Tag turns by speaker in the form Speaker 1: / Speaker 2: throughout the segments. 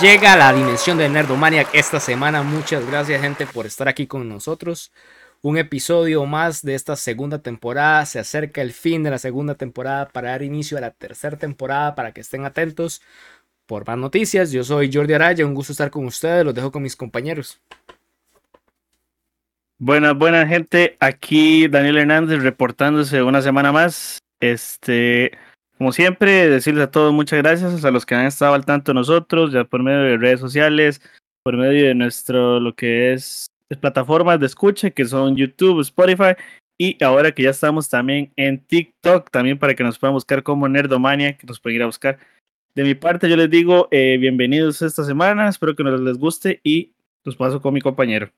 Speaker 1: llega a la dimensión de Nerdomaniac esta semana. Muchas gracias, gente, por estar aquí con nosotros. Un episodio más de esta segunda temporada. Se acerca el fin de la segunda temporada para dar inicio a la tercera temporada para que estén atentos por más noticias. Yo soy Jordi Araya, un gusto estar con ustedes. Los dejo con mis compañeros.
Speaker 2: Buenas, buenas gente. Aquí Daniel Hernández reportándose una semana más. Este, como siempre, decirles a todos muchas gracias a los que han estado al tanto nosotros, ya por medio de redes sociales, por medio de nuestro, lo que es plataformas de escucha, que son YouTube, Spotify, y ahora que ya estamos también en TikTok, también para que nos puedan buscar como Nerdomania, que nos pueden ir a buscar. De mi parte, yo les digo eh, bienvenidos esta semana, espero que nos les guste y los paso con mi compañero.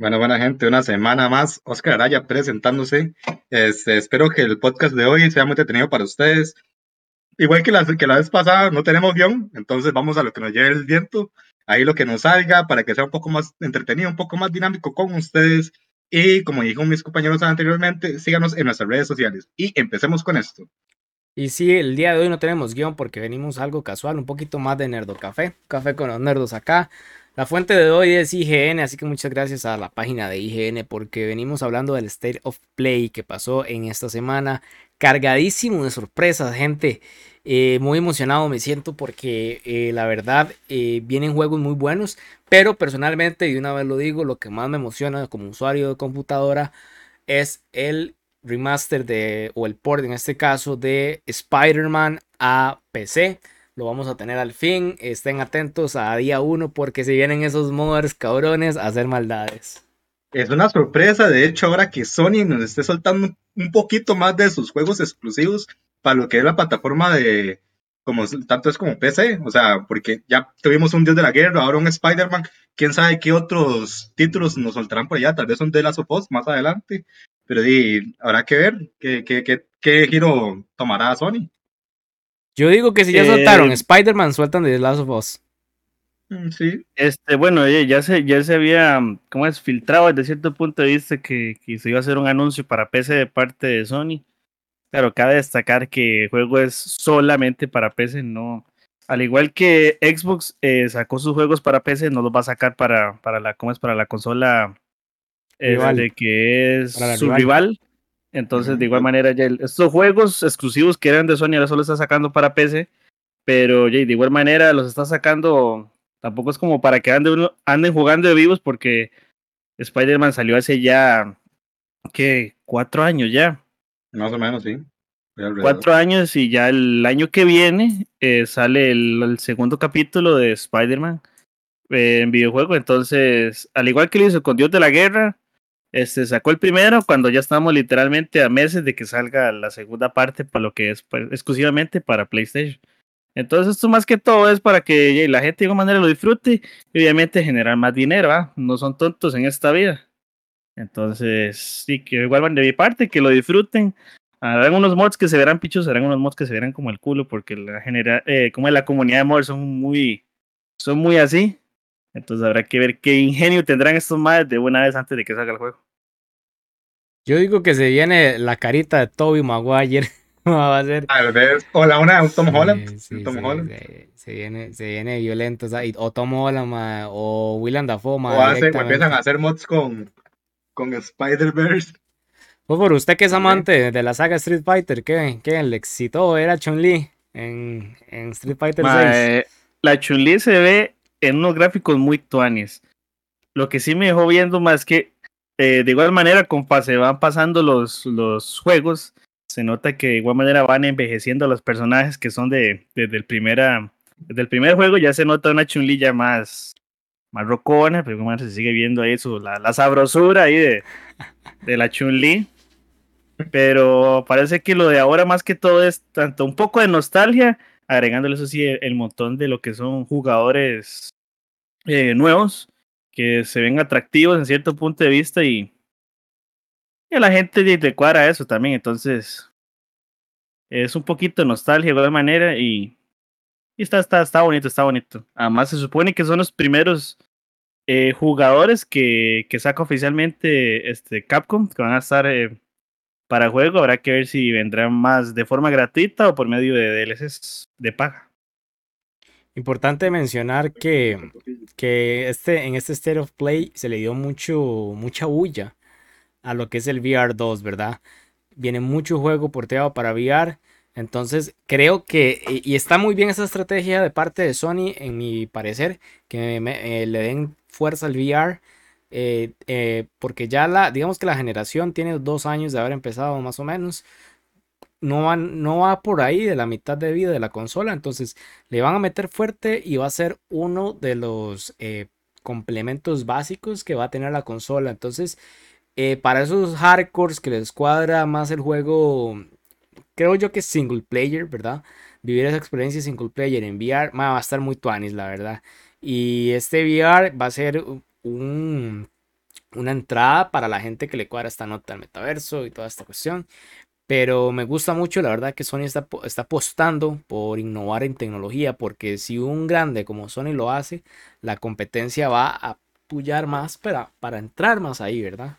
Speaker 3: Bueno, buena gente, una semana más. Oscar Araya presentándose. Este, espero que el podcast de hoy sea muy entretenido para ustedes. Igual que la, que la vez pasada, no tenemos guion, entonces vamos a lo que nos lleve el viento. Ahí lo que nos salga para que sea un poco más entretenido, un poco más dinámico con ustedes. Y como dijo mis compañeros anteriormente, síganos en nuestras redes sociales. Y empecemos con esto.
Speaker 1: Y sí, el día de hoy no tenemos guion porque venimos algo casual, un poquito más de Nerdo Café. Café con los nerdos acá. La fuente de hoy es IGN, así que muchas gracias a la página de IGN porque venimos hablando del State of Play que pasó en esta semana. Cargadísimo de sorpresas, gente. Eh, muy emocionado me siento porque eh, la verdad eh, vienen juegos muy buenos, pero personalmente, y una vez lo digo, lo que más me emociona como usuario de computadora es el remaster de, o el port en este caso, de Spider-Man a PC lo vamos a tener al fin. Estén atentos a día uno porque si vienen esos modders cabrones a hacer maldades.
Speaker 3: Es una sorpresa, de hecho, ahora que Sony nos esté soltando un poquito más de sus juegos exclusivos para lo que es la plataforma de, como tanto es como PC, o sea, porque ya tuvimos un Dios de la Guerra, ahora un Spider-Man, quién sabe qué otros títulos nos soltarán por allá, tal vez un The Last of Us más adelante, pero di, habrá que ver qué, qué, qué, qué giro tomará Sony.
Speaker 1: Yo digo que si ya soltaron eh, Spider-Man, sueltan de The Last of Us.
Speaker 3: Mm, sí.
Speaker 2: Este, bueno, ya se, ya se había, ¿cómo es? Filtrado desde cierto punto de vista que, se iba a hacer un anuncio para PC de parte de Sony. Claro, cabe destacar que el juego es solamente para PC, no. Al igual que Xbox eh, sacó sus juegos para PC, no los va a sacar para, para la, ¿cómo es? Para la consola este, que es su rival. Entonces, de igual manera, ya estos juegos exclusivos que eran de Sony ahora solo está sacando para PC, pero ya, de igual manera los está sacando, tampoco es como para que anden, anden jugando de vivos, porque Spider-Man salió hace ya, ¿qué? Cuatro años ya.
Speaker 3: Más o menos, sí.
Speaker 2: Cuatro años y ya el año que viene eh, sale el, segundo capítulo de Spider-Man eh, en videojuego. Entonces, al igual que lo hizo con Dios de la Guerra, este sacó el primero cuando ya estamos literalmente a meses de que salga la segunda parte para lo que es pues, exclusivamente para PlayStation. Entonces esto más que todo es para que la gente de alguna manera lo disfrute y obviamente generar más dinero, ¿ah? No son tontos en esta vida. Entonces, sí, que igual de mi parte, que lo disfruten. Harán unos mods que se verán pichos, harán unos mods que se verán como el culo, porque la genera, eh, como la comunidad de mods son muy, son muy así. Entonces habrá que ver qué ingenio tendrán estos madres de una vez antes de que salga el juego.
Speaker 1: Yo digo que se viene la carita de Toby Maguire. va a ser.
Speaker 3: Tal vez. O la una de Tom Holland. Tom Holland.
Speaker 1: Se, viene, se viene violento. O, Tom Holland, o William Dafoe.
Speaker 3: o, empiezan a hacer mods con, con Spider-Verse.
Speaker 1: Pues por usted que es amante de la saga Street Fighter, ¿qué, qué el éxito era Chun-Li en, en, Street Fighter 6?
Speaker 2: la Chun-Li se ve en unos gráficos muy tuanes. Lo que sí me dejó viendo más que eh, de igual manera, se van pasando los, los juegos, se nota que de igual manera van envejeciendo los personajes que son de, desde, el primera, desde primer juego, ya se nota una chunlilla más, más rocona, pero como se sigue viendo ahí su, la, la sabrosura ahí de, de la Chun-Li. Pero parece que lo de ahora más que todo es tanto un poco de nostalgia, agregándole eso sí el, montón de lo que son jugadores eh, nuevos que se ven atractivos en cierto punto de vista y, y a la gente le cuadra eso también. Entonces, es un poquito nostalgia de alguna manera y, y está, está, está bonito, está bonito. Además, se supone que son los primeros eh, jugadores que, que saca oficialmente este Capcom, que van a estar eh, para juego. Habrá que ver si vendrán más de forma gratuita o por medio de DLCs de paga.
Speaker 1: Importante mencionar que, que este, en este State of Play se le dio mucho, mucha bulla a lo que es el VR 2, ¿verdad? Viene mucho juego porteado para VR. Entonces creo que, y está muy bien esa estrategia de parte de Sony, en mi parecer, que eh, le den fuerza al VR. Eh, eh, porque ya la, digamos que la generación tiene dos años de haber empezado más o menos. No va, no va por ahí de la mitad de vida de la consola. Entonces le van a meter fuerte y va a ser uno de los complementos básicos que va a tener la consola. Entonces eh, para esos hardcores que les cuadra más el juego, creo yo que single player, ¿verdad? Vivir esa experiencia single player en VR va a estar muy tuanis, la verdad. Y este VR va a ser un, una entrada para la gente que le cuadra esta nota al metaverso y toda esta cuestión. Pero me gusta mucho, la verdad, que Sony está, está apostando por innovar en tecnología, porque si un grande como Sony lo hace, la competencia va a pullar más para, para entrar más ahí, ¿verdad?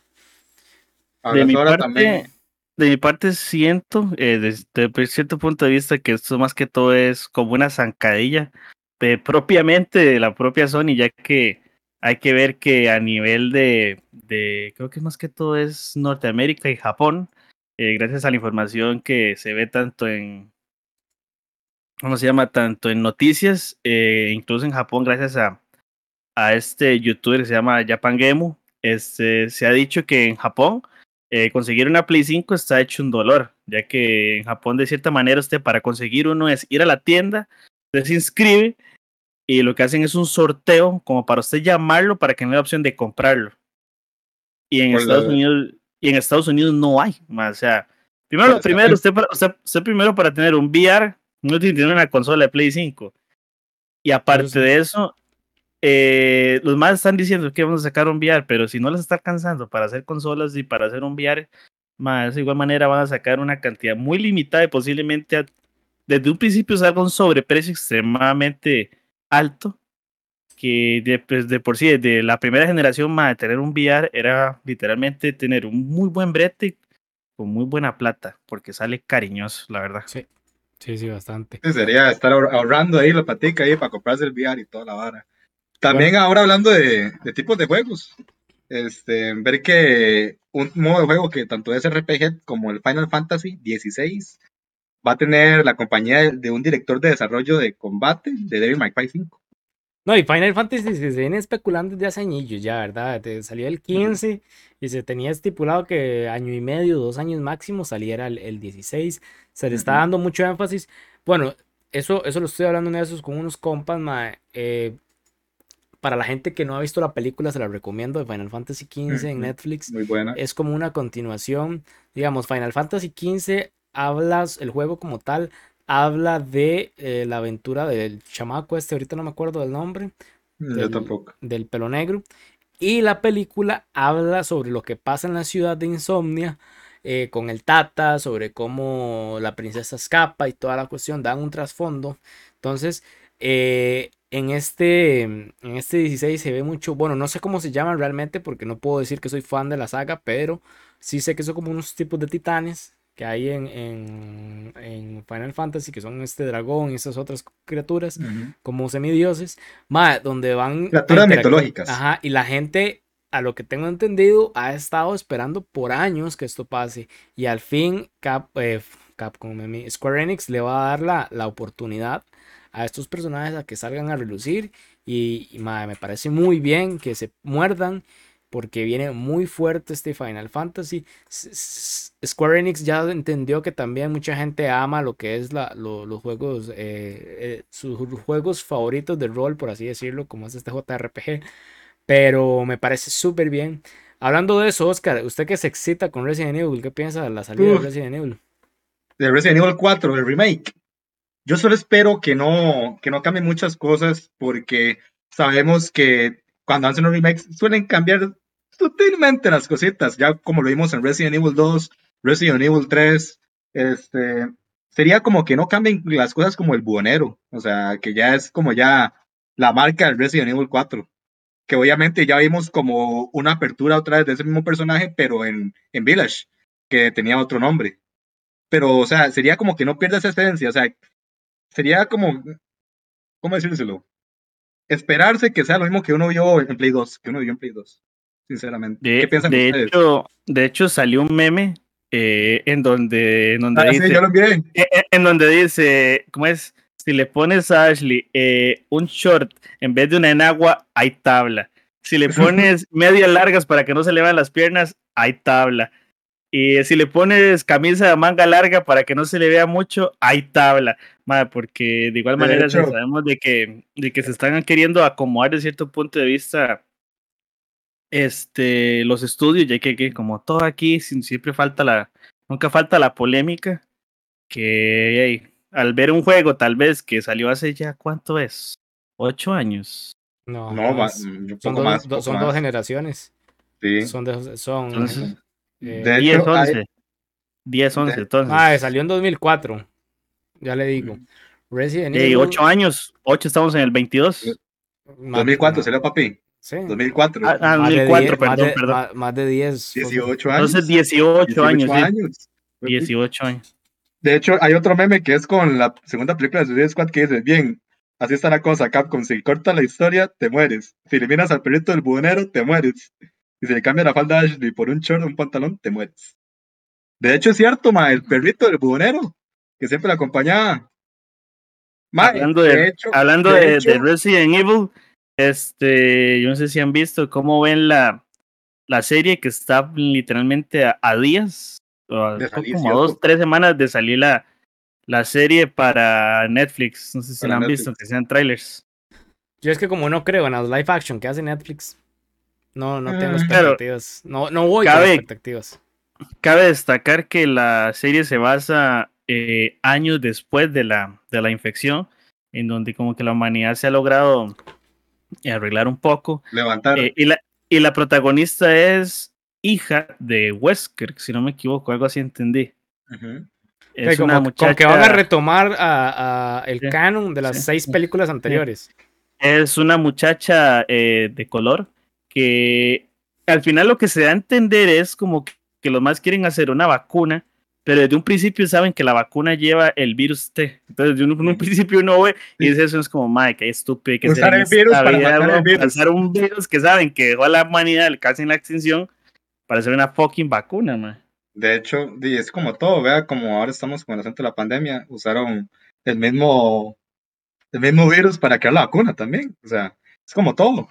Speaker 2: de mi, parte, de mi parte siento, eh, desde cierto punto de vista, que esto más que todo es como una zancadilla de propiamente de la propia Sony, ya que hay que ver que a nivel de, de creo que más que todo es Norteamérica y Japón, eh, gracias a la información que se ve tanto en, ¿cómo se llama? Tanto en noticias, eh, incluso en Japón, gracias a, a este youtuber que se llama Japan Gemu, este, se ha dicho que en Japón eh, conseguir una Play 5 está hecho un dolor, ya que en Japón de cierta manera usted para conseguir uno es ir a la tienda, usted se inscribe y lo que hacen es un sorteo como para usted llamarlo para que tenga la opción de comprarlo. Y en Estados Unidos y en Estados Unidos no hay, o sea, primero, primero usted, usted, primero para tener un VR no tiene que tener una consola de Play 5. Y aparte de eso, eh, los más están diciendo que vamos a sacar un VR, pero si no les está alcanzando para hacer consolas y para hacer un VR, más de igual manera van a sacar una cantidad muy limitada y posiblemente desde un principio salga un sobreprecio extremadamente alto que de, pues, de por sí desde la primera generación más de tener un VR era literalmente tener un muy buen brete con muy buena plata porque sale cariñoso la verdad.
Speaker 1: Sí sí sí bastante.
Speaker 3: Sería estar ahorrando ahí la patica ahí para comprarse el VR y toda la vara. También ahora hablando de, tipos de juegos, este, ver que un modo de juego que tanto es RPG como el Final Fantasy XVI va a tener la compañía de, un director de desarrollo de combate de Devil May Cry 5.
Speaker 1: No, y Final Fantasy se viene especulando desde hace años ya, ¿verdad? salió el 15 y se tenía estipulado que año y medio, dos años máximo saliera el, 16. Se le está dando mucho énfasis. Bueno, eso, eso lo estoy hablando en esos con unos compas, ma, eh, para la gente que no ha visto la película, se la recomiendo de Final Fantasy XV en Netflix.
Speaker 3: Muy buena.
Speaker 1: Es como una continuación. Digamos, Final Fantasy XV hablas, el juego como tal, habla de eh, la aventura del chamaco este, ahorita no me acuerdo del nombre.
Speaker 3: Mm, yo tampoco.
Speaker 1: Del pelo negro. Y la película habla sobre lo que pasa en la ciudad de Insomnia. Eh, con el Tata, sobre cómo la princesa escapa y toda la cuestión, dan un trasfondo. Entonces, eh, en este, en este 16 se ve mucho, bueno, no sé cómo se llaman realmente porque no puedo decir que soy fan de la saga, pero sí sé que son como unos tipos de titanes que hay en, en, Final Fantasy, que son este dragón y esas otras criaturas, como semidioses, donde van...
Speaker 3: Criaturas mitológicas.
Speaker 1: Ajá, y la gente, a lo que tengo entendido, ha estado esperando por años que esto pase, y al fin Cap, eh, Capcom, Square Enix le va a dar la, la oportunidad a estos personajes a que salgan a relucir. Y, me parece muy bien que se muerdan porque viene muy fuerte este Final Fantasy. Square Enix ya entendió que también mucha gente ama lo que es la, los juegos, eh, eh, sus juegos favoritos de rol, por así decirlo, como es este JRPG. Pero me parece súper bien. Hablando de eso, Oscar, usted que se excita con Resident Evil, ¿qué piensa de la salida de Resident Evil?
Speaker 3: De Resident Evil 4, el remake. Yo solo espero que no, que no cambien muchas cosas porque sabemos que cuando hacen los remakes suelen cambiar sutilmente las cositas, ya como lo vimos en Resident Evil 2, Resident Evil 3, este, sería como que no cambien las cosas como el buhonero, o sea, que ya es como ya la marca del Resident Evil 4, que obviamente ya vimos como una apertura otra vez de ese mismo personaje, pero en, en Village, que tenía otro nombre. Pero, o sea, sería como que no pierda esa esencia, o sea, sería como ¿cómo decírselo? Esperarse que sea lo mismo que uno vio en Play 2, que uno vio en Play 2, sinceramente.
Speaker 2: De,
Speaker 3: ¿Qué piensan
Speaker 2: de
Speaker 3: ustedes?
Speaker 2: hecho, de hecho, salió un meme eh, en donde, en donde
Speaker 3: Ah, sí,
Speaker 2: dice,
Speaker 3: yo lo
Speaker 2: en- en- en donde dice, ¿cómo es? Si le pones a Ashley eh, un short en vez de una enagua, hay tabla. Si le pones medias largas para que no se le vean las piernas, hay tabla. Y si le pones camisa de manga larga para que no se le vea mucho, hay tabla. Madre, porque de igual
Speaker 3: De
Speaker 2: manera sí
Speaker 3: hecho-
Speaker 2: sabemos de que, de que se están queriendo acomodar de cierto punto de vista este, los estudios, ya que, que como todo aquí, sin- siempre falta la, nunca falta la polémica, que ey, al ver un juego tal vez que salió hace ya, ¿cuánto es? ¿Ocho años?
Speaker 1: No,
Speaker 3: No,
Speaker 1: más.
Speaker 3: un
Speaker 1: son, dos,
Speaker 3: más.
Speaker 1: do- son
Speaker 3: más.
Speaker 1: dos generaciones.
Speaker 3: Sí.
Speaker 1: Son de, son
Speaker 2: Entonces,
Speaker 1: eh,
Speaker 3: de
Speaker 2: 10,
Speaker 3: hecho, hay-
Speaker 2: 11. 10, 11,
Speaker 3: de-
Speaker 2: entonces.
Speaker 1: ah, salió en 2004. Ya le digo.
Speaker 3: Mm.
Speaker 1: Resident Evil.
Speaker 2: ocho años, 8 estamos en el 22.
Speaker 1: más-
Speaker 3: 2004
Speaker 1: más-
Speaker 3: salió papi.
Speaker 1: Sí.
Speaker 3: 2004.
Speaker 2: Ah, ah,
Speaker 1: Más de
Speaker 2: 2004,
Speaker 1: 10, más
Speaker 2: perdón,
Speaker 1: de-
Speaker 2: perdón.
Speaker 1: Más, más de 10.
Speaker 3: 18 años.
Speaker 2: Entonces 18 años,
Speaker 3: años.
Speaker 2: 18 años.
Speaker 3: De hecho, hay otro meme que es con la segunda película de Suicide Squad que dice, bien, así está la cosa, Capcom, si corta la historia, te mueres. Si eliminas al perrito del buhonero, te mueres. Y si le cambias la falda a Ashley por un short o un pantalón, te mueres. De hecho, es cierto, ma, el perrito del buhonero, que siempre la acompañaba. Ma,
Speaker 2: hablando de,
Speaker 3: hecho-
Speaker 2: hablando
Speaker 3: de
Speaker 2: de,
Speaker 3: hecho-
Speaker 2: de Resident Evil, este, yo no sé si han visto cómo ven la, la serie que está literalmente a, a días, o
Speaker 3: salir,
Speaker 2: como dos, tres semanas de salir la, la serie para Netflix. No sé si
Speaker 3: Para
Speaker 2: la han
Speaker 3: Netflix.
Speaker 2: visto, que sean trailers.
Speaker 1: Yo es que como no creo en las live action que hace Netflix, no, no tengo.
Speaker 2: Pero-
Speaker 1: expectativas. No, no voy con
Speaker 2: Cabe-
Speaker 1: expectativas.
Speaker 2: Cabe destacar que la serie se basa eh, años después de la, de la infección, en donde como que la humanidad se ha logrado arreglar un poco.
Speaker 3: levantar.
Speaker 2: Eh, y, la, y la protagonista es hija de Wesker, si no me equivoco, algo así entendí. Es
Speaker 1: como,
Speaker 2: una
Speaker 1: como
Speaker 2: muchacha,
Speaker 1: que van a retomar a, a el
Speaker 2: Sí,
Speaker 1: canon de las
Speaker 2: sí.
Speaker 1: seis películas anteriores.
Speaker 2: es una muchacha eh, de color que al final lo que se da a entender es como que los más quieren hacer una vacuna, pero desde un principio saben que la vacuna lleva el virus T. Entonces, de un, en un principio uno ve y dice eso es como, madre, qué estúpido que
Speaker 3: Usar el virus para
Speaker 2: vida,
Speaker 3: matar el virus.
Speaker 2: Usar un virus que saben que dejó a la humanidad casi en la extinción para hacer una fucking vacuna, man.
Speaker 3: De hecho, es como todo, vea, como ahora estamos con el asunto de la pandemia, usaron el mismo, el mismo virus para crear la vacuna también. O sea, es como todo.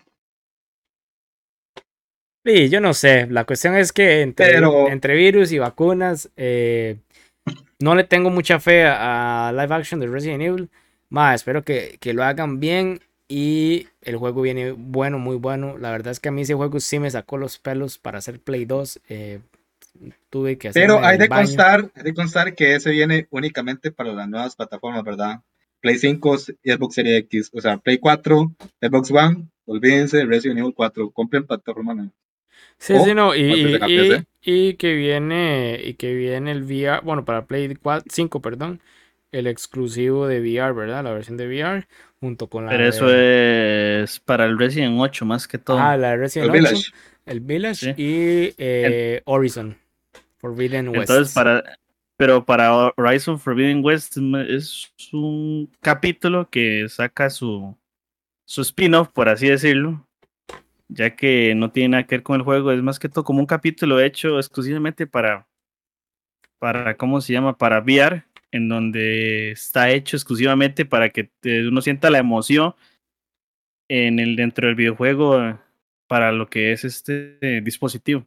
Speaker 1: Sí, yo no sé. La cuestión es que entre,
Speaker 3: Pero-
Speaker 1: entre virus y vacunas, eh, no le tengo mucha fe a, live action de Resident Evil. Más, espero que, que lo hagan bien y el juego viene bueno, muy bueno. La verdad es que a mí ese juego sí me sacó los pelos para hacer Play 2. eh, tuve que hacer.
Speaker 3: Pero hay de constar, hay de constar que ese viene únicamente para las nuevas plataformas, ¿verdad? Play 5 y Xbox Series X, o sea, Play 4, Xbox One, olvídense, Resident Evil 4, compren plataforma nueva.
Speaker 1: Sí,
Speaker 3: o
Speaker 1: sí, no, y, y- y que viene y que viene el VR, bueno, para Play 5, perdón, el exclusivo de VR, ¿verdad? La versión de VR junto con la
Speaker 2: Pero
Speaker 1: de-
Speaker 2: eso es para el Resident 8 más que todo.
Speaker 1: ah, la de Resident
Speaker 3: El
Speaker 1: 8,
Speaker 3: Village.
Speaker 1: el Village
Speaker 2: Sí.
Speaker 1: y eh, Horizon Forbidden West.
Speaker 2: Entonces, para, pero para Horizon Forbidden West es un capítulo que saca su, su spin-off, por así decirlo, ya que no tiene nada que ver con el juego, es más que todo como un capítulo hecho exclusivamente para, para ¿cómo se llama? Para VR, en donde está hecho exclusivamente para que te- uno sienta la emoción en el dentro del videojuego eh, para lo que es este eh, dispositivo.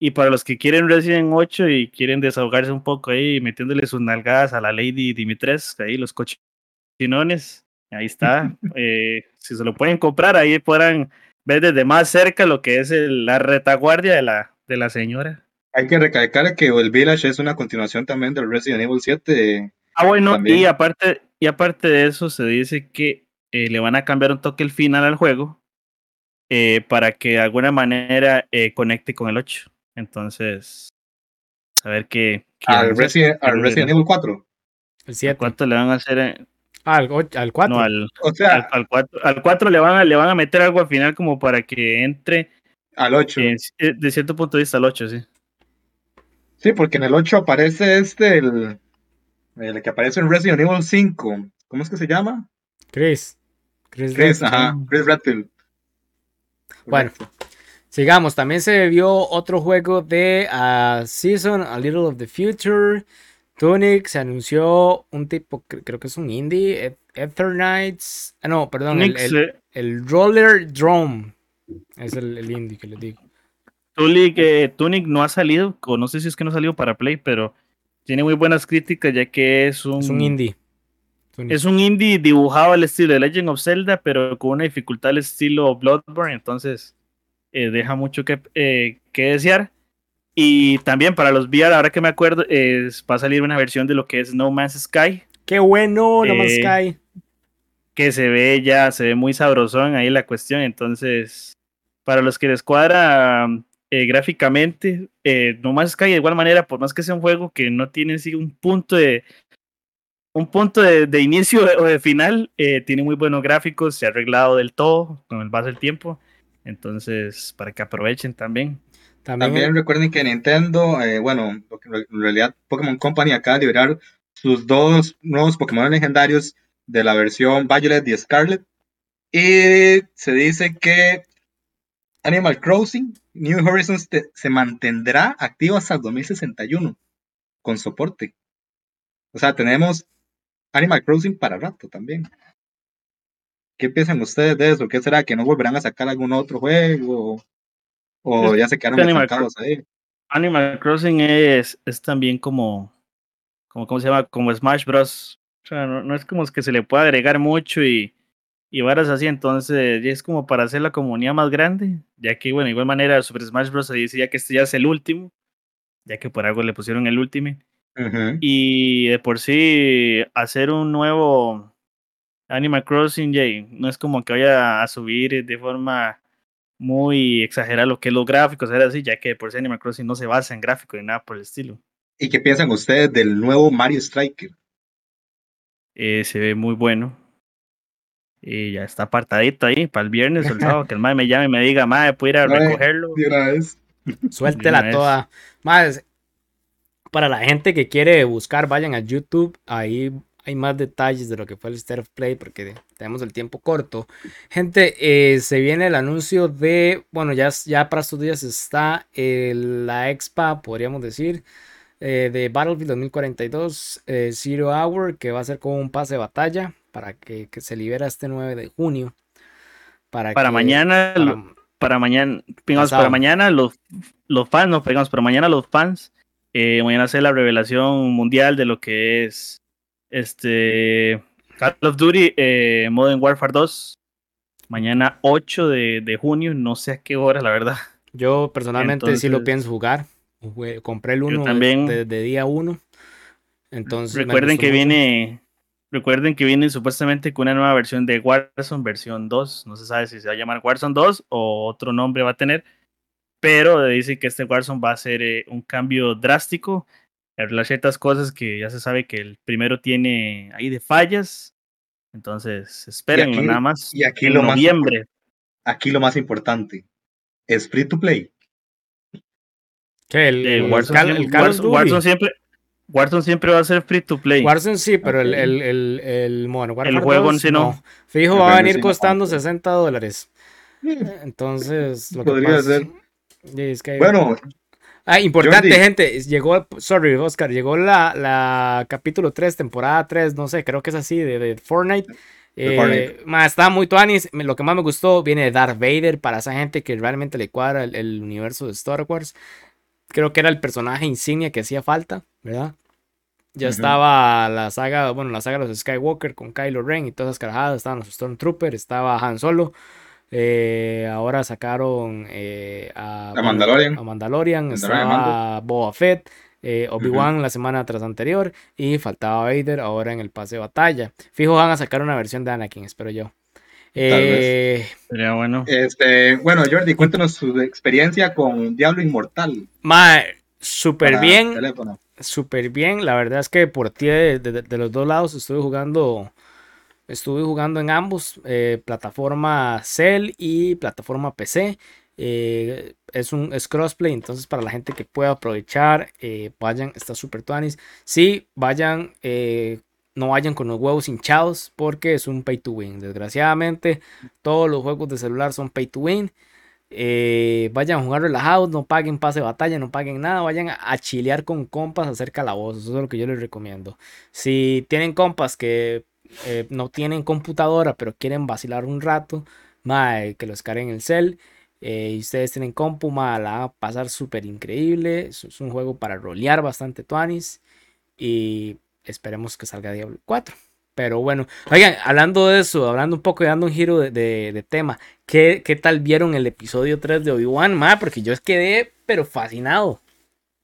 Speaker 2: Y para los que quieren Resident 8 y quieren desahogarse un poco ahí metiéndole sus nalgadas a la Lady Dimitrescu, ahí los cochinones, ahí está. Eh, si se lo pueden comprar, ahí podrán ver desde más cerca lo que es el- la retaguardia de la, de la señora.
Speaker 3: Hay que recalcar que el Village es una continuación también del Resident Evil 7.
Speaker 2: Ah, bueno,
Speaker 3: También.
Speaker 2: y aparte, y aparte de eso, se dice que eh, le van a cambiar un toque el final al juego eh, para que de alguna manera eh, conecte con el 8. Entonces, a ver qué,
Speaker 3: Al. Resident, al Resident Evil 4.
Speaker 1: el 7.
Speaker 2: ¿Cuánto le van a hacer?
Speaker 1: Ah, al, och- al 4.
Speaker 2: No, al,
Speaker 3: O sea,
Speaker 2: al 4, al 4 le, van a, le van a meter algo al final como para que entre
Speaker 3: al 8.
Speaker 2: eh, eh, de cierto punto de vista al 8, sí.
Speaker 3: Sí, porque en el 8 aparece este, el, el que aparece en Resident Evil 5. ¿Cómo es que se llama?
Speaker 1: Chris.
Speaker 3: Chris, Chris, ajá, Chris Redfield.
Speaker 1: Bueno, sigamos. También se vio otro juego de uh, Season, A Little of the Future. Tunic se anunció un tipo, creo que es un indie, Ether Knights. Ah, no, perdón, el, el, el, Roller Drone. Es el, el, indie que les digo.
Speaker 2: Tunic, eh, Tunic no ha salido, o no sé si es que no ha salido para Play, pero tiene muy buenas críticas ya que es un,
Speaker 1: es un indie.
Speaker 2: Es un indie dibujado al estilo de Legend of Zelda, pero con una dificultad al estilo Bloodborne, entonces eh, deja mucho que, eh, que, desear. Y también para los VR, ahora que me acuerdo, es, va a salir una versión de lo que es No Man's Sky.
Speaker 1: ¡Qué bueno, No Man's eh, Sky!
Speaker 2: Que se ve ya, se ve muy sabrosón ahí la cuestión, entonces, para los que les cuadra gráficamente, No Man's Sky de igual manera, por más que sea un juego que no tiene así un punto de un punto de, inicio o de final. Eh, tiene muy buenos gráficos, se ha arreglado del todo con el paso del tiempo. Entonces, para que aprovechen también.
Speaker 3: También, recuerden que Nintendo, eh, bueno, en realidad Pokémon Company acaba de liberar sus dos nuevos Pokémon legendarios de la versión Violet y Scarlet. Y se dice que Animal Crossing New Horizons se mantendrá activo hasta el 2061 con soporte. O sea, tenemos Animal Crossing para rato también. ¿Qué piensan ustedes de eso? ¿Qué será? ¿Que no volverán a sacar algún otro juego? ¿O ya se quedaron Animal ahí?
Speaker 2: Animal Crossing es, es también como, como, ¿cómo se llama? Como Smash Bros. O sea, no, es como que se le pueda agregar mucho y, y varas así, entonces es como para hacer la comunidad más grande, ya que, bueno, de igual manera Super Smash Bros. se dice ya que este ya es el último, ya que por algo le pusieron el último. Y de por sí, hacer un nuevo Animal Crossing, Jay, no es como que vaya a subir de forma muy exagerada lo que es los gráficos, era así, ya que de por sí Animal Crossing no se basa en gráficos ni nada por el estilo.
Speaker 3: ¿Y qué piensan ustedes del nuevo Mario Striker?
Speaker 2: Eh, se ve muy bueno. Y ya está apartadito ahí para el viernes o el sábado, que el madre me llame y me diga, madre, puedo ir a recogerlo.
Speaker 1: Suéltela toda. Más, para la gente que quiere buscar, vayan a YouTube. Ahí hay más detalles de lo que fue el State of Play porque tenemos el tiempo corto. Gente, eh, se viene el anuncio de, bueno, ya, ya para estos días está la expa, podríamos decir, eh, de Battlefield 2042 eh, Zero Hour, que va a ser como un pase de batalla para que, se libera este 9 de junio.
Speaker 2: Para, para mañana, para, mañana, para mañana los, los fans, no, pegamos, para mañana los fans eh, mañana hacer la revelación mundial de lo que es este Call of Duty eh, Modern Warfare 2. Mañana 8 de, junio, no sé a qué hora, la verdad.
Speaker 1: Yo personalmente sí lo pienso jugar. Compré el 1 también, de, día 1. Entonces,
Speaker 2: recuerden que viene Recuerden que viene supuestamente con una nueva versión de Warzone, versión 2. No se sabe si se va a llamar Warzone 2 o otro nombre va a tener pero dice que este Warzone va a ser eh, un cambio drástico. Hay ciertas cosas que ya se sabe que el primero tiene ahí de fallas. Entonces, espérenlo nada más.
Speaker 3: Y aquí en lo noviembre. Más, aquí lo más importante. ¿Es free to play?
Speaker 1: ¿Qué? El, Warzone,
Speaker 2: siempre. Warzone siempre va a ser free to play.
Speaker 1: Warzone sí, pero el, el, el, el, bueno,
Speaker 2: el juego en sí no.
Speaker 1: Fijo, va a venir costando 60 dólares. Entonces,
Speaker 3: lo Podría ser.
Speaker 1: Bueno. Ah, importante, gente. Llegó, sorry, Oscar, llegó la, la capítulo 3, temporada 3, no sé, creo que es así, de, Fortnite. Eh, está muy tuanis. Lo que más me gustó viene de Darth Vader para esa gente que realmente le cuadra el, universo de Star Wars. Creo que era el personaje insignia que hacía falta, ¿verdad? Ya estaba la saga, bueno, la saga de los Skywalker con Kylo Ren y todas esas carajadas. Estaban los Stormtroopers, estaba Han Solo. Eh, ahora sacaron eh, a,
Speaker 3: Mandalorian.
Speaker 1: A Mandalorian, estaba Boba Fett, eh, Obi-Wan la semana tras anterior y faltaba Vader ahora en el pase de batalla. Fijo, van a sacar una versión de Anakin, espero yo.
Speaker 2: Eh, Sería bueno.
Speaker 3: Este, bueno, Jordi, cuéntanos su experiencia con Diablo Inmortal.
Speaker 1: súper bien. Súper bien. La verdad es que por ti de, los dos lados estuve jugando Estuve jugando en ambos, eh, plataforma Cell y plataforma PC. Eh, es un crossplay, entonces para la gente que pueda aprovechar, eh, vayan, está super tuanis. Sí, vayan no vayan con los huevos hinchados porque es un pay to win. Desgraciadamente, todos los juegos de celular son pay to win. Vayan a jugar relajados, no paguen pase de batalla, no paguen nada, vayan a, chilear con compas, a hacer calabozos, eso es lo que yo les recomiendo. Si tienen compas que eh, no tienen computadora, pero quieren vacilar un rato, que los carguen el cel. Eh, y ustedes tienen compu, la va a pasar súper increíble. Es, un juego para rolear bastante tuanis. Y esperemos que salga Diablo 4. Pero bueno, oigan, hablando de eso, hablando un poco y dando un giro de, tema, ¿qué, ¿qué, tal vieron el episodio 3 de Obi-Wan? Porque yo quedé, pero fascinado.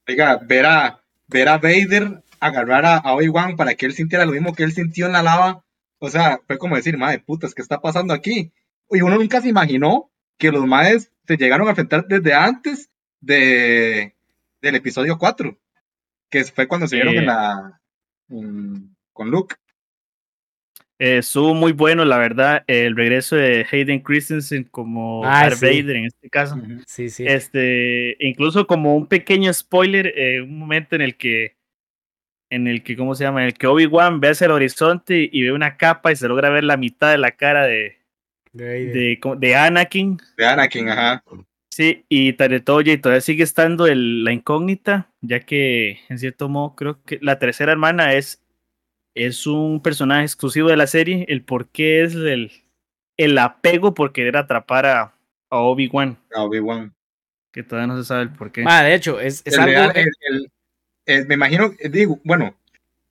Speaker 3: Oiga, ver a, ver a Vader agarrar a, Obi-Wan para que él sintiera lo mismo que él sintió en la lava. O sea, fue como decir, madre putas, ¿qué está pasando aquí? Y uno nunca se imaginó que los maes se llegaron a enfrentar desde antes de, del episodio 4, que fue cuando se vieron en la, con Luke.
Speaker 2: Eh, estuvo muy bueno, la verdad, el regreso de Hayden Christensen como ah, Darth Vader en este caso.
Speaker 1: Sí, sí.
Speaker 2: Este, incluso como un pequeño spoiler, eh, un momento en el que, en el que, ¿cómo se llama? En el que Obi-Wan ve hacia el horizonte y ve una capa y se logra ver la mitad de la cara de, de, de, Anakin.
Speaker 3: De Anakin, ajá.
Speaker 2: Sí, y Taretoya y todavía sigue estando el, la incógnita, ya que en cierto modo creo que la tercera hermana es es un personaje exclusivo de la serie. El por qué es el, el apego por querer atrapar a, Obi-Wan.
Speaker 3: A Obi-Wan.
Speaker 2: Que todavía no se sabe el por qué.
Speaker 1: Ah, de hecho, es, algo.
Speaker 3: Me imagino, digo, bueno,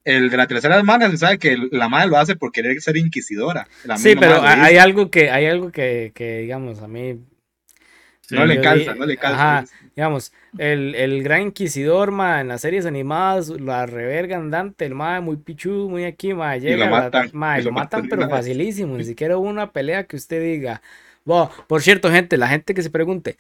Speaker 3: el de la tercera hermana se sabe que la madre lo hace por querer ser inquisidora.
Speaker 1: sí, pero hay algo que, hay algo que, que, digamos, a mí
Speaker 3: no le calza, no le calza.
Speaker 1: digamos, el, el, gran inquisidor, ma, en las series animadas, la reverga andante, el ma muy pichu, muy aquí, ma, llega, lo matan, lo, matan, pero facilísimo, ni siquiera hubo una pelea que usted diga. por cierto, gente, la gente que se pregunte,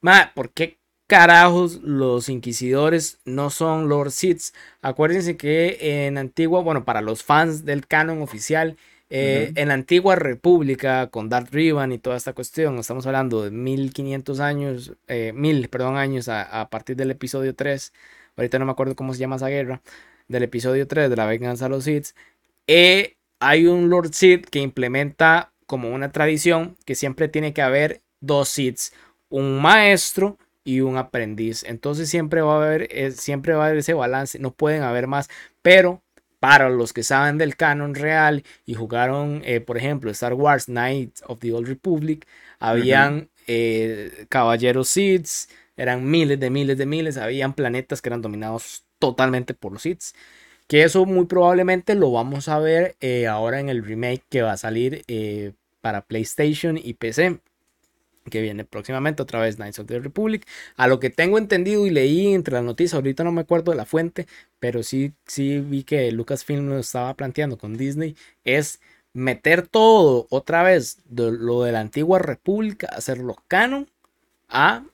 Speaker 1: ma, ¿por qué carajos los inquisidores no son Lord Siths? Acuérdense que en Antigua, bueno, para los fans del canon oficial, eh, en la antigua república, con Darth Revan y toda esta cuestión, estamos hablando de 1500 años, eh, mil, perdón, años a, partir del episodio 3. Ahorita no me acuerdo cómo se llama esa guerra. Del episodio 3 de la venganza a los Sith. Eh, hay un Lord Sith que implementa como una tradición que siempre tiene que haber dos Siths. Un maestro y un aprendiz. Entonces siempre va a haber, siempre va a haber ese balance. No pueden haber más. Pero para los que saben del canon real y jugaron, eh, por ejemplo, Star Wars Knights of the Old Republic, habían eh, caballeros Sith, eran miles de miles de miles, habían planetas que eran dominados totalmente por los Sith. Que eso muy probablemente lo vamos a ver eh, ahora en el remake que va a salir para PlayStation y PC que viene próximamente otra vez Knights of the Republic. A lo que tengo entendido y leí entre las noticias, ahorita no me acuerdo de la fuente, pero sí, sí vi que Lucasfilm lo estaba planteando con Disney, es meter todo otra vez de lo de la antigua República, hacerlo canon a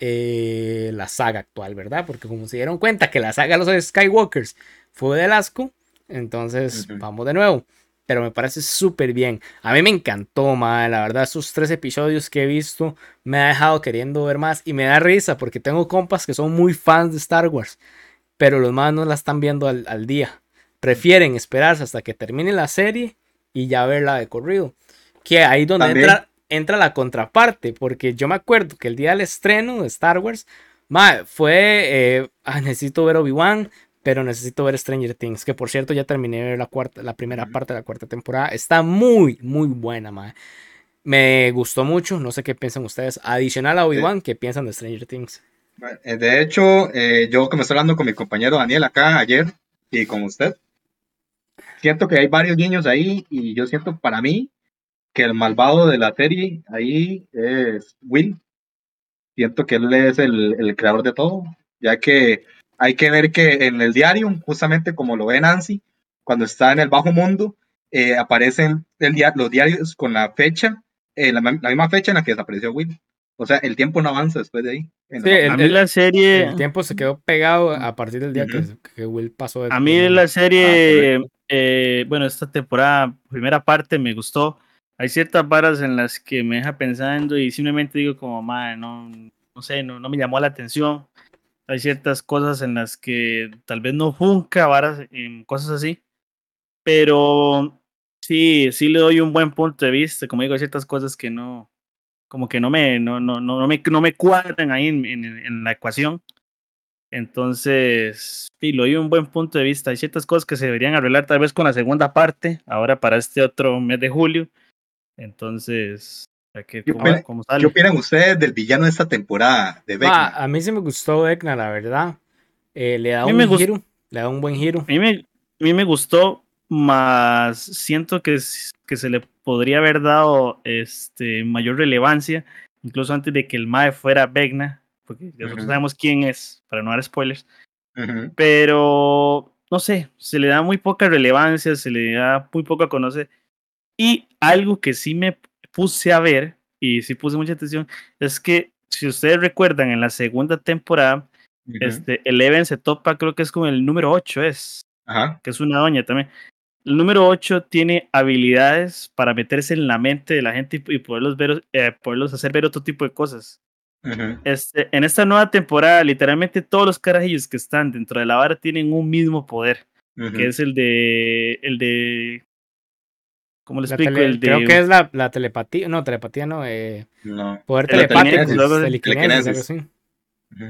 Speaker 1: eh, la saga actual, ¿verdad? Porque como se dieron cuenta que la saga de los Skywalkers fue del asco, entonces vamos de nuevo pero me parece súper bien. A mí me encantó, madre. La verdad, esos tres episodios que he visto me ha dejado queriendo ver más. Y me da risa porque tengo compas que son muy fans de Star Wars, pero los más no la están viendo al, día. Prefieren esperarse hasta que termine la serie y ya verla de corrido. Que ahí donde entra, entra la contraparte, porque yo me acuerdo que el día del estreno de Star Wars, madre, fue, eh, ah, necesito ver Obi-Wan, pero necesito ver Stranger Things, que por cierto ya terminé de ver la, cuarta, la primera parte de la cuarta temporada. Está muy, muy buena, mae. Me gustó mucho, no sé qué piensan ustedes. Adicional a Obi-Wan, ¿qué piensan de Stranger Things?
Speaker 3: Eh, de hecho, eh, yo que me estoy hablando con mi compañero Daniel acá ayer y con usted, siento que hay varios niños ahí y yo siento para mí que el malvado de la serie ahí es Will. Siento que él es el, el creador de todo, ya que hay que ver que en el diario, justamente como lo ve Nancy, cuando está en el bajo mundo, eh, aparecen el los diarios con la fecha, eh, la, misma fecha en la que desapareció Will. O sea, el tiempo no avanza después de ahí.
Speaker 1: Sí, el, la serie... El tiempo se quedó pegado a partir del día que, Will pasó.
Speaker 2: A mí la serie, ah, eh, bueno, esta temporada, primera parte me gustó. Hay ciertas varas en las que me deja pensando y simplemente digo como, madre, no, no sé, no, no me llamó la atención hay ciertas cosas en las que tal vez no funca, varas, cosas así. Pero sí, sí le doy un buen punto de vista. Como digo, hay ciertas cosas que no, como que no me, no, no, no, me, no me cuadran ahí en, la ecuación. Entonces, sí, lo doy un buen punto de vista. Hay ciertas cosas que se deberían arreglar tal vez con la segunda parte, ahora para este otro mes de julio. Entonces,
Speaker 3: ¿Qué, opinan, ustedes del villano de esta temporada de
Speaker 1: Vecna? a mí sí me gustó Vecna, la verdad. Eh, le da un giro, le da un buen giro.
Speaker 2: A mí me, a mí me gustó, más siento que, que se le podría haber dado este, mayor relevancia, incluso antes de que el Mae fuera Vecna porque nosotros sabemos quién es, para no dar spoilers. Pero, no sé, se le da muy poca relevancia, se le da muy poco a conocer. Y algo que sí me puse a ver, y sí puse mucha atención, es que si ustedes recuerdan, en la segunda temporada, este, Eleven se topa, creo que es con el número 8, es. Que es una doña también. El número 8 tiene habilidades para meterse en la mente de la gente y, poderlos, ver, eh, poderlos hacer ver otro tipo de cosas. Este, en esta nueva temporada, literalmente todos los carajillos que están dentro de la vara tienen un mismo poder, que es el de, el de, ¿cómo le explico? el
Speaker 1: de, creo que es la, la, telepatía, no, telepatía no, eh, no. poder telepático, telequinesis,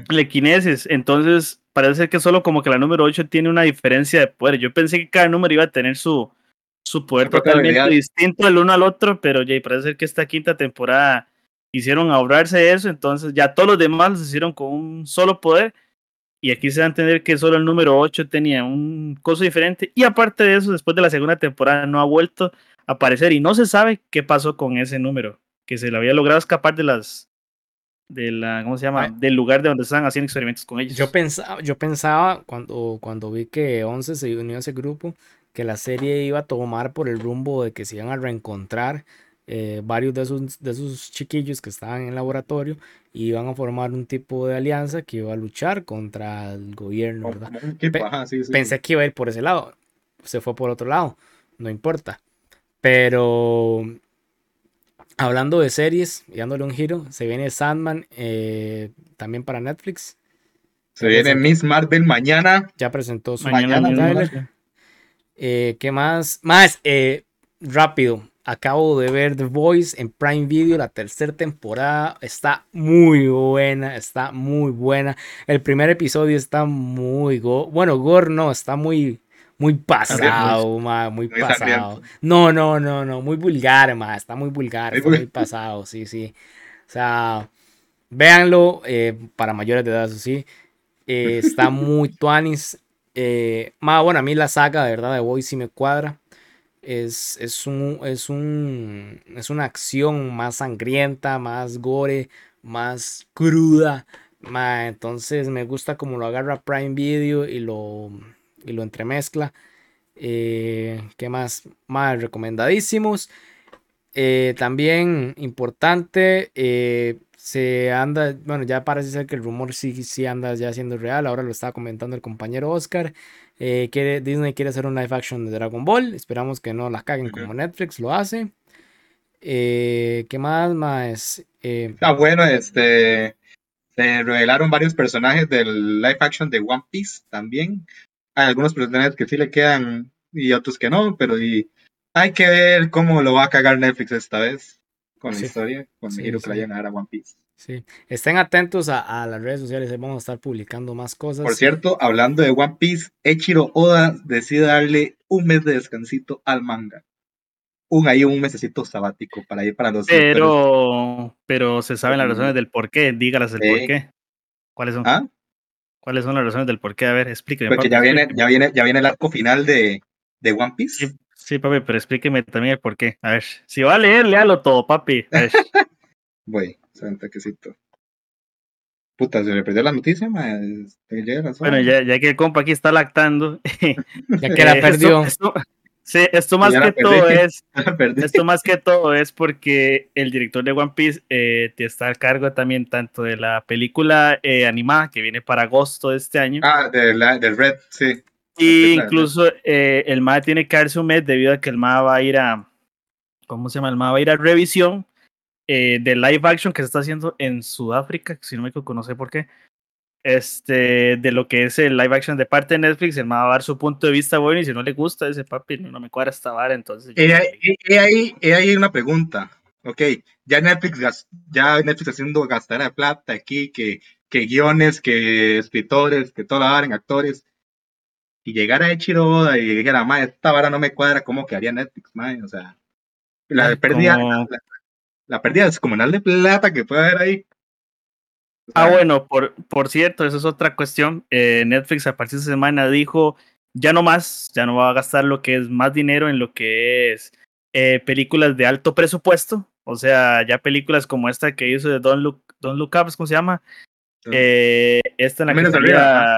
Speaker 2: telequinesis. Entonces, parece ser que solo como que la número 8 tiene una diferencia de poder. Yo pensé que cada número iba a tener su, su poder totalmente distinto el uno al otro, pero ya parece ser que esta quinta temporada quisieron ahorrarse eso, entonces ya todos los demás los hicieron con un solo poder. Y aquí se va a entender que solo el número 8 tenía un coso diferente. Y aparte de eso, después de la segunda temporada no ha vuelto aparecer. Y no se sabe qué pasó con ese número. Que se le había logrado escapar de las. De la, ¿Cómo se llama? Del lugar de donde estaban haciendo experimentos con ellos.
Speaker 1: Yo pensaba, yo pensaba cuando, cuando vi que 11 se unió a ese grupo, que la serie iba a tomar por el rumbo de que se iban a reencontrar eh, varios de esos, de esos chiquillos que estaban en el laboratorio iban a formar un tipo de alianza que iba a luchar contra el gobierno, ¿verdad? Pensé que iba a ir por ese lado, se fue por otro lado, no importa. Pero hablando de series y dándole un giro, se viene Sandman eh, también para Netflix.
Speaker 3: Se viene Miss Marvel mañana.
Speaker 1: Ya presentó su mañana. Eh, ¿Qué más? Más, rápido Acabo de ver The Voice en Prime Video, la tercera temporada. Está muy buena, está muy buena. El primer episodio está muy go bueno, gore no, está muy muy pasado, muy, pasado. No, no, no, no, muy vulgar, ma, está muy vulgar, está muy pasado, sí, sí. O sea, véanlo eh, para mayores de edad, eso sí. Eh, está muy tuanis. Eh, bueno, a mí la saga, de verdad, de Voice sí me cuadra es, es, un, es, un, es una acción más sangrienta, más gore, más cruda. entonces me gusta como lo agarra Prime Video y lo, y lo entremezcla. Eh, ¿Qué más? Más recomendadísimos. Eh, también importante, eh, se anda, bueno, ya parece ser que el rumor sí, sí anda ya siendo real. Ahora lo estaba comentando el compañero Oscar. Eh, quiere, Disney quiere hacer un live action de Dragon Ball. Esperamos que no la caguen como Netflix lo hace. Eh, ¿Qué más? Más.
Speaker 3: Eh, ah, bueno, este. Se revelaron varios personajes del live action de One Piece también. Hay algunos personajes que sí le quedan y otros que no, pero y hay que ver cómo lo va a cagar Netflix esta vez con la historia, con el giro que le a One Piece.
Speaker 1: Sí, estén atentos a, las redes sociales, vamos a estar publicando más cosas.
Speaker 3: Por cierto, hablando de One Piece, Echiro Oda decide darle un mes de descansito al manga. Un ahí un mesecito sabático para ir para los
Speaker 2: Pero, pero se saben las razones del por qué, dígalas el por qué. ¿Cuáles son? ¿Ah? ¿Cuáles son las razones del por qué? A ver, explíqueme.
Speaker 3: Porque ya viene, ya viene, ya viene el arco final de, de One Piece.
Speaker 2: Sí, sí, papi, pero explíqueme también el por qué. A ver, si va a leer, léalo todo, papi. A ver.
Speaker 3: Voy. Puta, se le perdió la noticia,
Speaker 2: Bueno, ya, ya, que el compa aquí está lactando.
Speaker 1: ya que la perdió.
Speaker 2: Esto, sí, esto más que todo es. Esto más que todo es porque el director de One Piece eh, está a cargo también tanto de la película eh, animada que viene para agosto de este año.
Speaker 3: Ah, del Red, sí.
Speaker 2: Y incluso eh, el MA tiene que darse un mes debido a que el MA va a ir a. ¿Cómo se llama? El MA va a ir a revisión de live action que se está haciendo en Sudáfrica, si no me sé por qué. Este, de lo que es el live action de parte de Netflix, el va a dar su punto de vista bueno y si no le gusta ese papi, no, me cuadra esta vara, entonces...
Speaker 3: Y ahí, hay una pregunta, ok, ya Netflix, ya Netflix haciendo gastar de plata aquí, que, que guiones, que escritores, que todo la en actores, y llegara Echiro Oda y dijera, ma, esta vara no me cuadra, ¿cómo quedaría Netflix, ma? O sea, la pérdida, la, la, pérdida descomunal de plata que puede haber ahí.
Speaker 2: Ah, bueno, por, por cierto, eso es otra cuestión. Eh, Netflix a partir de esta semana dijo, ya no más, ya no va a gastar lo que es más dinero en lo que es eh, películas de alto presupuesto. O sea, ya películas como esta que hizo de Don't Look, Don't Look Up, ¿cómo se llama? Eh, esta en la que salía,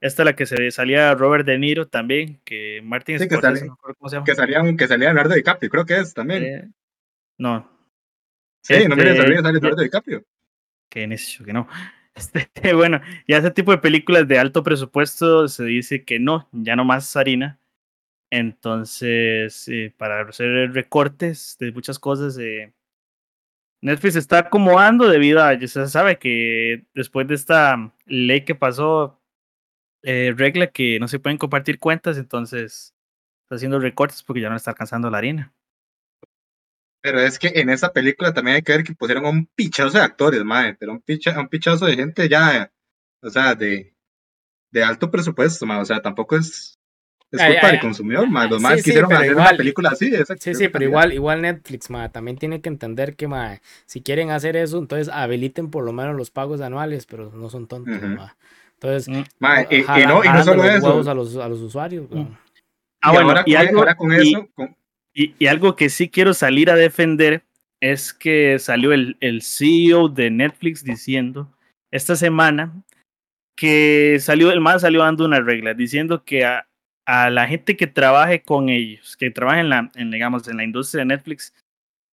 Speaker 2: esta la que se salía Robert De Niro también, que Martin
Speaker 3: sí, que, ¿cómo se llama? que salía que salía Leonardo DiCaprio, creo que es también.
Speaker 2: No.
Speaker 3: Sí, no me este, sale Leonardo DiCaprio.
Speaker 2: Que necio, que no. Este, bueno, ya ese tipo de películas de alto presupuesto se dice que no, ya no más harina. Entonces, eh, para hacer recortes de muchas cosas, eh, Netflix está acomodando debido a, ya se sabe que después de esta ley que pasó, eh, regla que no se pueden compartir cuentas, entonces está haciendo recortes porque ya no está alcanzando la harina.
Speaker 3: Pero es que en esa película también hay que ver que pusieron un pichazo de actores, madre, pero un, picha, un pichazo de gente ya, o sea, de, de alto presupuesto, madre, o sea, tampoco es es culpa del consumidor, más los más quisieron hacer una película así.
Speaker 1: sí, sí, pero igual, igual Netflix, ma, también tiene que entender que ma, si quieren hacer eso, entonces habiliten por lo menos los pagos anuales, pero no son tontos. ma. Entonces,
Speaker 3: mm. y, no, y no solo eso.
Speaker 1: A los, a los usuarios.
Speaker 2: Mm. Ah, bueno, y, algo, con eso. Y, algo que sí quiero salir a defender es que salió el, el CEO de Netflix diciendo esta semana que salió, el más salió dando una regla, diciendo que a, a la gente que trabaje con ellos, que trabaje en la, en, digamos, en la industria de Netflix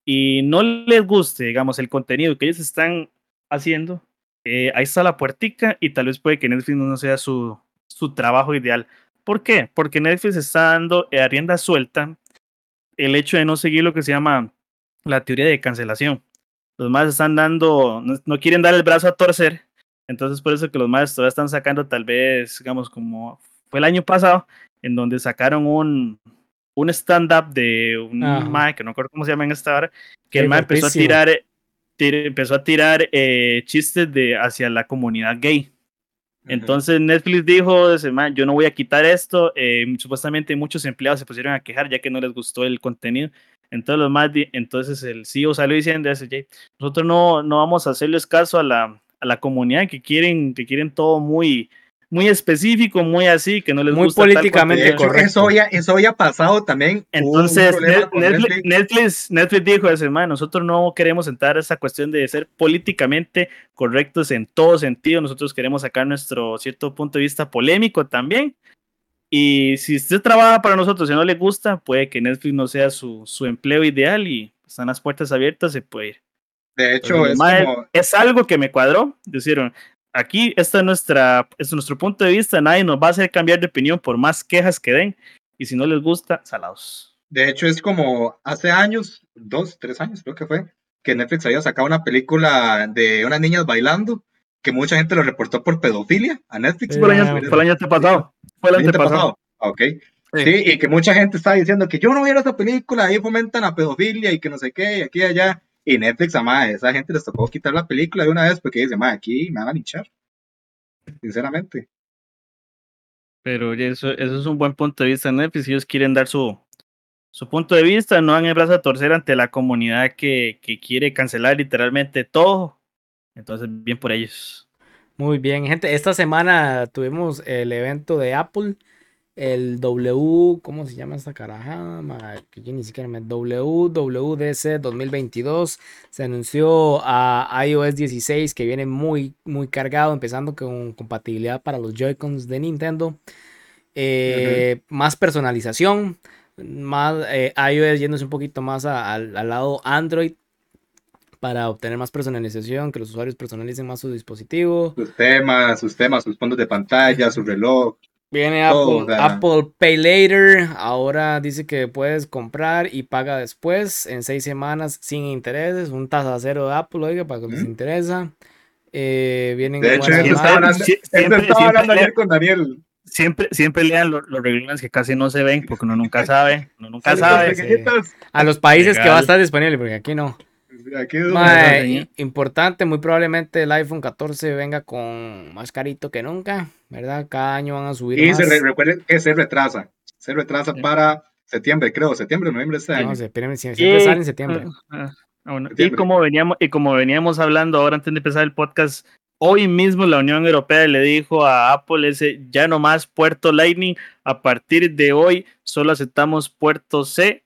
Speaker 2: y no les guste, digamos, el contenido que ellos están haciendo, eh, ahí está la puertica y tal vez puede que Netflix no sea su, su trabajo ideal. ¿Por qué? Porque Netflix está dando a rienda suelta el hecho de no seguir lo que se llama la teoría de cancelación. Los más están dando, no, no quieren dar el brazo a torcer, entonces por eso que los más todavía están sacando tal vez, digamos, como fue el año pasado, en donde sacaron un, un stand-up de un mae, que no recuerdo cómo se llama en esta hora, que el mae empezó a tirar, empezó a tirar eh, chistes de, hacia la comunidad gay. Entonces Netflix dijo, yo no voy a quitar esto. Eh, supuestamente muchos empleados se pusieron a quejar ya que no les gustó el contenido. Entonces, los más entonces el CEO salió diciendo, nosotros no, no vamos a hacerles caso a la, a la comunidad que quieren, que quieren todo muy, muy específico, muy así, que no les
Speaker 1: muy
Speaker 2: gusta.
Speaker 1: Muy políticamente correcto.
Speaker 3: Eso ya, eso ya ha pasado también.
Speaker 2: Entonces, Netflix, Netflix, dijo ese man, nosotros no queremos entrar a esa cuestión de ser políticamente correctos en todo sentido, nosotros queremos sacar nuestro cierto punto de vista polémico también. Y si usted trabaja para nosotros y no le gusta, puede que Netflix no sea su, su empleo ideal y están las puertas abiertas, se puede ir.
Speaker 3: De hecho, es,
Speaker 2: es, algo que me cuadró. Dijeron, aquí está nuestra, es nuestro punto de vista, nadie nos va a hacer cambiar de opinión por más quejas que den, y si no les gusta, salados.
Speaker 3: De hecho, es como hace años, dos, tres años creo que fue, que Netflix había sacado una película de unas niñas bailando, que mucha gente lo reportó por pedofilia a Netflix.
Speaker 2: fue, el año, fue el año antepasado. Fue el año
Speaker 3: antepasado. Ok. Sí. y que mucha gente está diciendo que yo no vi esa película, ahí fomentan la pedofilia y que no sé qué, y aquí y allá. Y Netflix, a esa gente les tocó quitar la película de una vez porque dice, madre, aquí me van a linchar. Sinceramente.
Speaker 2: Pero eso, eso es un buen punto de vista de Netflix. Ellos quieren dar su, su punto de vista, no dan el brazo a torcer ante la comunidad que, que quiere cancelar literalmente todo. Entonces, bien por ellos.
Speaker 1: Muy bien, gente. Esta semana tuvimos el evento de Apple el W, ¿cómo se llama esta caraja? Que yo ni siquiera me. WWDC 2022 se anunció a iOS 16 que viene muy, muy cargado, empezando con compatibilidad para los Joy-Cons de Nintendo. Eh, más personalización, más eh, iOS yéndose un poquito más al lado Android para obtener más personalización, que los usuarios personalicen más su dispositivo.
Speaker 3: Sus temas, sus temas, sus fondos de pantalla, su reloj.
Speaker 1: Viene Apple, Apple Pay Later. Ahora dice que puedes comprar y paga después en seis semanas sin intereses. Un tasa cero de Apple, oiga, para que les interesa. Eh, vienen
Speaker 3: De hecho, eso estaba hablando,
Speaker 2: Sie- siempre-
Speaker 3: estaba
Speaker 2: siempre
Speaker 3: hablando ayer con Daniel.
Speaker 2: Siempre, siempre lean lo- los reglones que casi no se ven, porque uno nunca sabe. Uno nunca sabe.
Speaker 3: los.
Speaker 1: A los países que va a estar disponible, porque aquí no.
Speaker 3: Aquí es donde-
Speaker 1: Mae, importante, muy probablemente el iPhone 14 venga con más carito que nunca, ¿verdad? Cada año van a subir
Speaker 3: Y
Speaker 1: más.
Speaker 3: se re- recuerden que se retrasa. Se retrasa
Speaker 2: Sí.
Speaker 3: para septiembre, creo, septiembre, noviembre de este
Speaker 1: No,
Speaker 3: año.
Speaker 1: se- espérenme, sie- siempre
Speaker 2: Y-
Speaker 1: sale en septiembre.
Speaker 2: Ah, ah, bueno. Y
Speaker 3: Septiembre.
Speaker 2: como veníamos, y como veníamos hablando ahora antes de empezar el podcast, hoy mismo la Unión Europea le dijo a Apple ese ya no más puerto Lightning, a partir de hoy solo aceptamos puerto C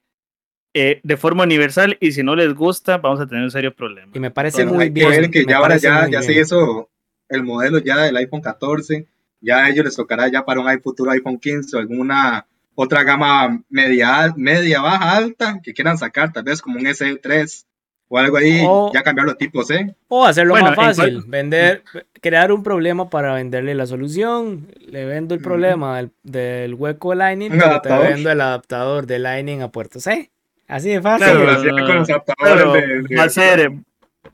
Speaker 2: eh, de forma universal y si no les gusta vamos a tener un serio problema.
Speaker 1: Y me parece
Speaker 3: Bueno,
Speaker 1: muy
Speaker 3: hay
Speaker 1: bien.
Speaker 3: que ver que
Speaker 1: me
Speaker 3: ya ahora ya, ya se hizo el modelo ya del iPhone 14. Ya a ellos les tocará ya para un futuro iPhone 15 o alguna otra gama media, media, baja, alta que quieran sacar, tal vez como un S3 o algo ahí,
Speaker 1: O-
Speaker 3: ya cambiarlo a tipo C.
Speaker 1: O hacerlo
Speaker 2: Bueno,
Speaker 1: más fácil,
Speaker 2: cual-
Speaker 1: vender, crear un problema para venderle la solución. Le vendo el problema del, del hueco de Lightning, pero te vendo el adaptador de Lightning a puerto C. Así de fácil.
Speaker 2: Claro, no,
Speaker 3: con los de- de-
Speaker 2: va a ser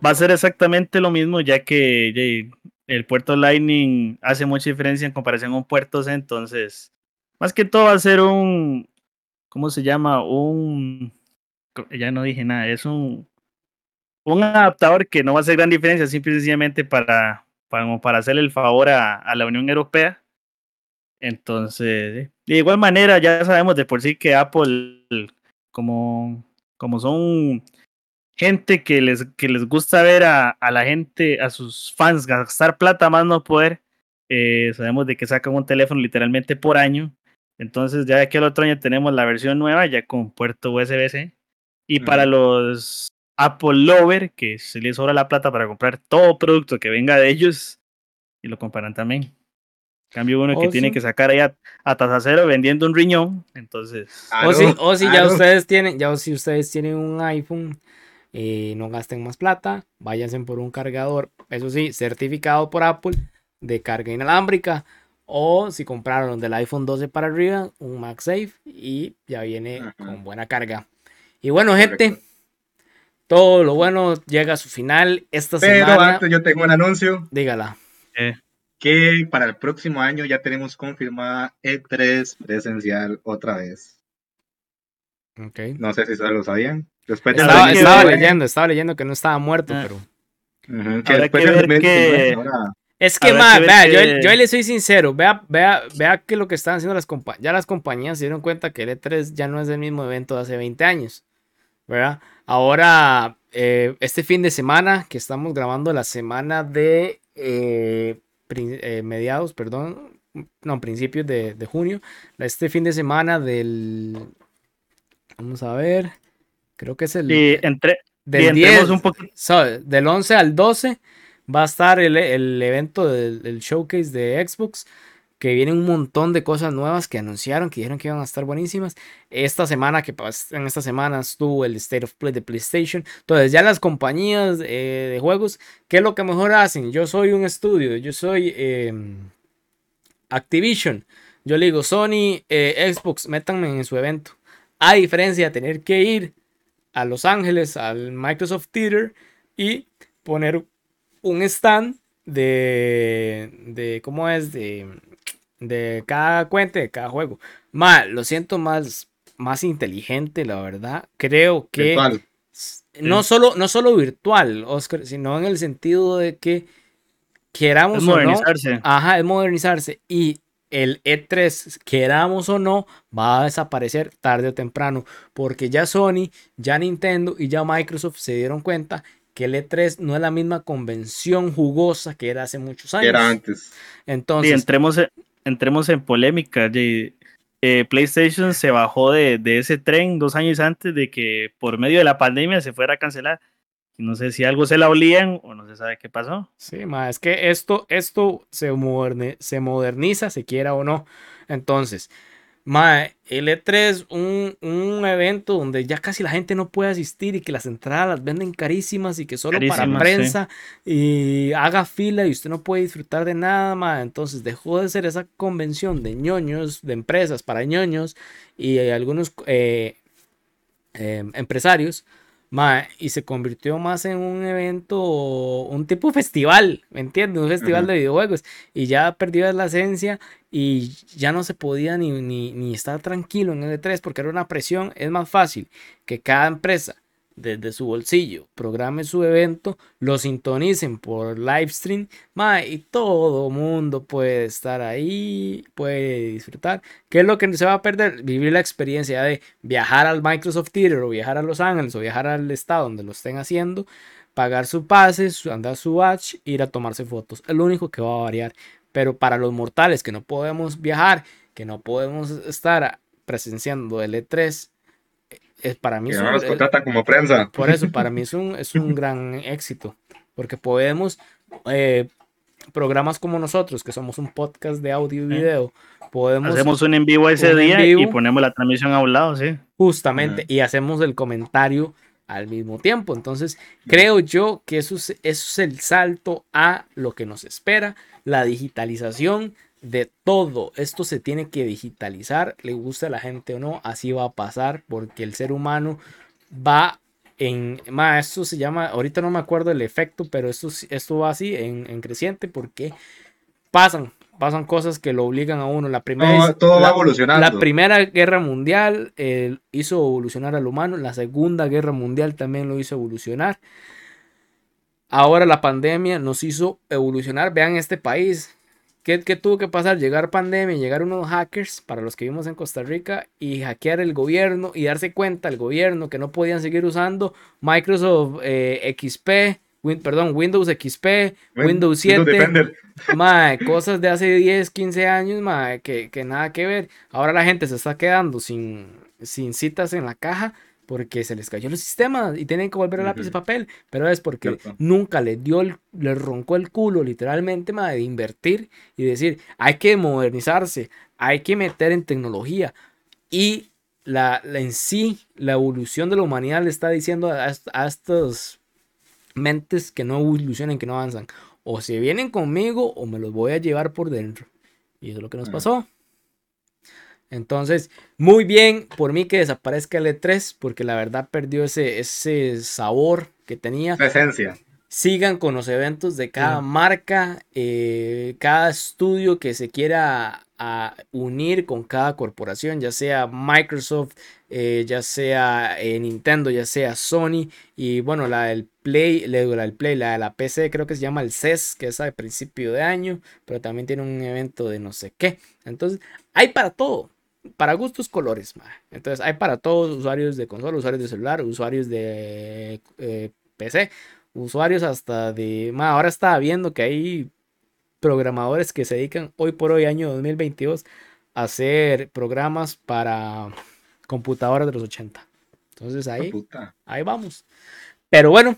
Speaker 2: va a ser exactamente lo mismo ya que el puerto Lightning hace mucha diferencia en comparación a un puerto C, entonces más que todo va a ser un ¿cómo se llama? un ya no dije nada, es un un adaptador que no va a hacer gran diferencia, simple y sencillamente para para, como para hacerle el favor a, a la Unión Europea. Entonces, de igual manera, ya sabemos de por sí que Apple, como, como son gente que les, que les gusta ver a, a la gente, a sus fans gastar plata más no poder, eh, sabemos de que sacan un teléfono literalmente por año. Entonces, ya que el otro año tenemos la versión nueva, ya con puerto USB-C. Y para los Apple Lover, que se les sobra la plata para comprar todo producto que venga de ellos, y lo comparan también. Cambio uno que
Speaker 1: Oh,
Speaker 2: tiene
Speaker 1: sí.
Speaker 2: que sacar ahí a, a tasa cero vendiendo un riñón. Entonces,
Speaker 3: Ah,
Speaker 1: o si, o si ya ustedes tienen, ya si ustedes tienen un iPhone, eh, no gasten más plata, váyanse por un cargador, eso sí, certificado por Apple de carga inalámbrica. O si compraron del iPhone 12 para arriba, un MagSafe y ya viene
Speaker 3: Ajá.
Speaker 1: con buena carga. Y bueno, gente,
Speaker 3: Correcto.
Speaker 1: todo lo bueno llega a su final esta
Speaker 3: Pero
Speaker 1: semana.
Speaker 3: antes yo tengo un anuncio
Speaker 1: Dígala.
Speaker 3: Que para el próximo año ya tenemos confirmada E3 presencial otra vez.
Speaker 1: Ok.
Speaker 3: No sé si ustedes lo sabían. Después de
Speaker 1: Estaba, estaba leyendo, estaba leyendo que no estaba muerto,
Speaker 2: Ah.
Speaker 1: pero.
Speaker 3: Que después
Speaker 2: que
Speaker 3: del
Speaker 2: ver
Speaker 3: 2019,
Speaker 2: que-
Speaker 3: ahora-
Speaker 1: Es que, ma,
Speaker 2: que ver
Speaker 1: vea, yo,
Speaker 2: que-
Speaker 1: yo ahí le soy sincero, vea, vea, vea que lo que están haciendo las compañías, ya las compañías se dieron cuenta que el E3 ya no es el mismo evento de hace 20 años, ¿verdad? Ahora, eh, este fin de semana, que estamos grabando la semana de eh, eh, mediados, perdón, no, principios de, de junio, este fin de semana del, vamos a ver, creo que es el
Speaker 2: y entre, y
Speaker 1: del
Speaker 2: entremos
Speaker 1: 10,
Speaker 2: un.
Speaker 1: So, del 11 al 12 va a estar el, el evento del, del showcase de Xbox. Que viene un montón de cosas nuevas que anunciaron, que dijeron que iban a estar buenísimas. Esta semana, que pas- en esta semana estuvo el State of Play de PlayStation. Entonces, ya las compañías eh, de juegos, ¿qué es lo que mejor hacen? Yo soy un estudio, yo soy em, Activision. Yo le digo, Sony, eh, Xbox, métanme en su evento. A diferencia de tener que ir a Los Ángeles, al Microsoft Theater y poner un stand de, de ¿cómo es? De, de cada cuenta, de cada juego. Ma, lo siento más, más inteligente, la verdad. Creo que
Speaker 3: virtual.
Speaker 1: no, solo, no solo virtual, Oscar, sino en el sentido de que queramos
Speaker 2: Es
Speaker 1: o no,
Speaker 2: modernizarse.
Speaker 1: Ajá, es modernizarse. Y el E3, queramos o no, va a desaparecer tarde o temprano. Porque ya Sony, ya Nintendo y ya Microsoft se dieron cuenta que el E3 no es la misma convención jugosa que era hace muchos
Speaker 3: que
Speaker 1: años.
Speaker 3: era antes.
Speaker 2: Y
Speaker 1: Entonces,
Speaker 2: entremos, en- entremos en polémica. eh, PlayStation se bajó de, de ese tren dos años antes de que por medio de la pandemia se fuera a cancelar. No sé si algo se la olían o no se sabe qué pasó.
Speaker 1: Sí, ma, es que esto, esto se, moderne- se moderniza, se quiera o no. Entonces, ma, el E3, un, un evento donde ya casi la gente no puede asistir y que las entradas las venden carísimas y que solo para
Speaker 2: sí.
Speaker 1: prensa y haga fila y usted no puede disfrutar de nada, ma. Entonces dejó de ser esa convención de ñoños, de empresas para ñoños y algunos eh, eh, empresarios Ma, y se convirtió más en un evento, un tipo festival, ¿me entiendes? Un festival de videojuegos. Y ya perdió la esencia y ya no se podía ni, ni, ni estar tranquilo en L3 porque era una presión. Es más fácil que cada empresa desde su bolsillo programe su evento, lo sintonicen por live stream, ma, y todo mundo puede estar ahí, puede disfrutar. ¿Qué es lo que se va a perder? Vivir la experiencia de viajar al Microsoft Theater o viajar a Los Ángeles o viajar al estado donde lo estén haciendo, pagar su pase, andar su watch, ir a tomarse fotos. Es lo único que va a variar. Pero para los mortales que no podemos viajar, que no podemos estar presenciando el E3, es para mí
Speaker 3: Que
Speaker 1: es
Speaker 3: no
Speaker 1: un-
Speaker 3: nos como prensa.
Speaker 1: por eso, para mí es un, es un gran éxito, porque podemos, eh, programas como nosotros, que somos un podcast de audio y video, podemos
Speaker 2: Hacemos un en vivo ese día y
Speaker 1: vivo.
Speaker 2: ponemos la transmisión a un lado, sí.
Speaker 1: justamente
Speaker 3: Ujú.
Speaker 1: y hacemos el comentario al mismo tiempo. Entonces, creo yo que eso es, eso es el salto a lo que nos espera, la digitalización de todo. Esto se tiene que digitalizar, le gusta a la gente o no, así va a pasar, porque el ser humano va en, ma, esto se llama, ahorita no me acuerdo el efecto, pero esto, esto va así en, en creciente porque pasan, pasan cosas que lo obligan a uno. La primera,
Speaker 3: Todo,
Speaker 1: es-
Speaker 3: todo va
Speaker 1: la-
Speaker 3: evolucionando.
Speaker 1: la primera guerra mundial eh, hizo evolucionar al humano, la segunda guerra mundial también lo hizo evolucionar. Ahora la pandemia nos hizo evolucionar. Vean este país. ¿Qué, qué tuvo que pasar? Llegar pandemia, llegar unos hackers para los que vivimos en Costa Rica y hackear el gobierno y darse cuenta el gobierno que no podían seguir usando Microsoft eh, XP, Win- perdón, Windows XP,
Speaker 3: Win-
Speaker 1: Windows 7.
Speaker 3: Defender.
Speaker 1: Mae, cosas de hace 10, 15 años, mae, que, que nada que ver. Ahora la gente se está quedando sin, sin citas en la caja porque se les cayó el sistema y tienen que volver a lápiz y
Speaker 3: Ujú.
Speaker 1: papel. Pero es porque
Speaker 3: Cierto.
Speaker 1: nunca les dio, el, les roncó el culo literalmente, mae, de invertir y decir, hay que modernizarse, hay que meter en tecnología. Y la, la- en sí, la evolución de la humanidad le está diciendo a, a estas mentes que no evolucionan, que no avanzan. O se vienen conmigo o me los voy a llevar por dentro. Y eso es lo que nos pasó. Entonces, muy bien por mí que desaparezca el E3, porque la verdad perdió ese, ese sabor que tenía.
Speaker 3: La esencia.
Speaker 1: Sigan con los eventos de cada marca, eh, cada estudio que se quiera a unir con cada corporación, ya sea Microsoft, eh, ya sea eh, Nintendo, ya sea Sony. Y bueno, la del Play, la del Play, la de la PC, creo que se llama el CES, que es a principio de año, pero también tiene un evento de no sé qué. Entonces, hay para todo. Para gustos colores, ma. Entonces hay para todos, usuarios de consola, usuarios de celular, usuarios de eh, PC, usuarios hasta de... ma, ahora estaba viendo que hay programadores que se dedican hoy por hoy, año 2022, a hacer programas para computadoras de los 80. Entonces ahí,
Speaker 3: Puta.
Speaker 1: ahí vamos. Pero bueno,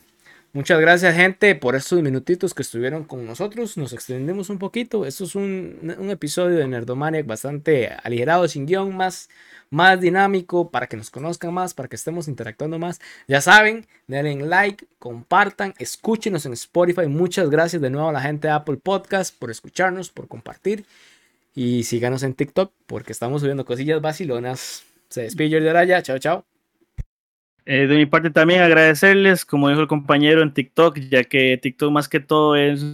Speaker 1: muchas gracias gente por estos minutitos que estuvieron con nosotros. Nos extendemos un poquito. Esto es un, episodio de Nerdomaniac bastante aligerado, sin guion, más, más dinámico, para que nos conozcan más, para que estemos interactuando más. Ya saben, denle like, compartan, escúchenos en Spotify. Muchas gracias de nuevo a la gente de Apple Podcast por escucharnos, por compartir. Y síganos en TikTok porque estamos subiendo cosillas vacilonas. Se despide Jordi Araya. Chao, chao.
Speaker 2: Eh, de mi parte también agradecerles, como dijo el compañero en TikTok, ya que TikTok más que todo es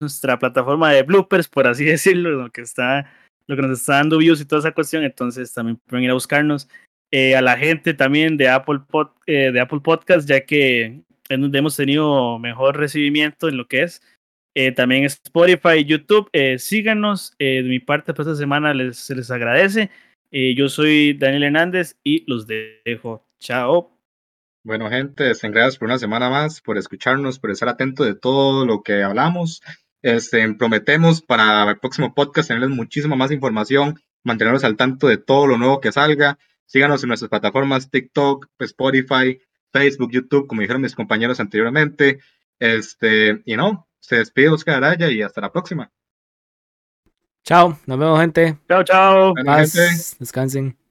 Speaker 2: nuestra plataforma de bloopers, por así decirlo, lo que está, lo que nos está dando views y toda esa cuestión, entonces también pueden ir a buscarnos. Eh, a la gente también de Apple, Pod, eh, de Apple Podcast, ya que es donde hemos tenido mejor recibimiento en lo que es. Eh, también Spotify, YouTube, síganos. De mi parte, para esta semana se les agradece. Yo soy Daniel Hernández y los dejo. Chao.
Speaker 3: Bueno, gente, este, gracias por una semana más, por escucharnos, por estar atento de todo lo que hablamos. Este, prometemos para el próximo podcast tenerles muchísima más información, mantenerlos al tanto de todo lo nuevo que salga. Síganos en nuestras plataformas TikTok, Spotify, Facebook, YouTube, como dijeron mis compañeros anteriormente. Este, y no, se despide Oscar Araya y hasta la próxima.
Speaker 1: Chao, nos vemos gente.
Speaker 2: Chao, chao.
Speaker 3: Bueno,
Speaker 1: Paz,
Speaker 3: gente.
Speaker 1: descansen.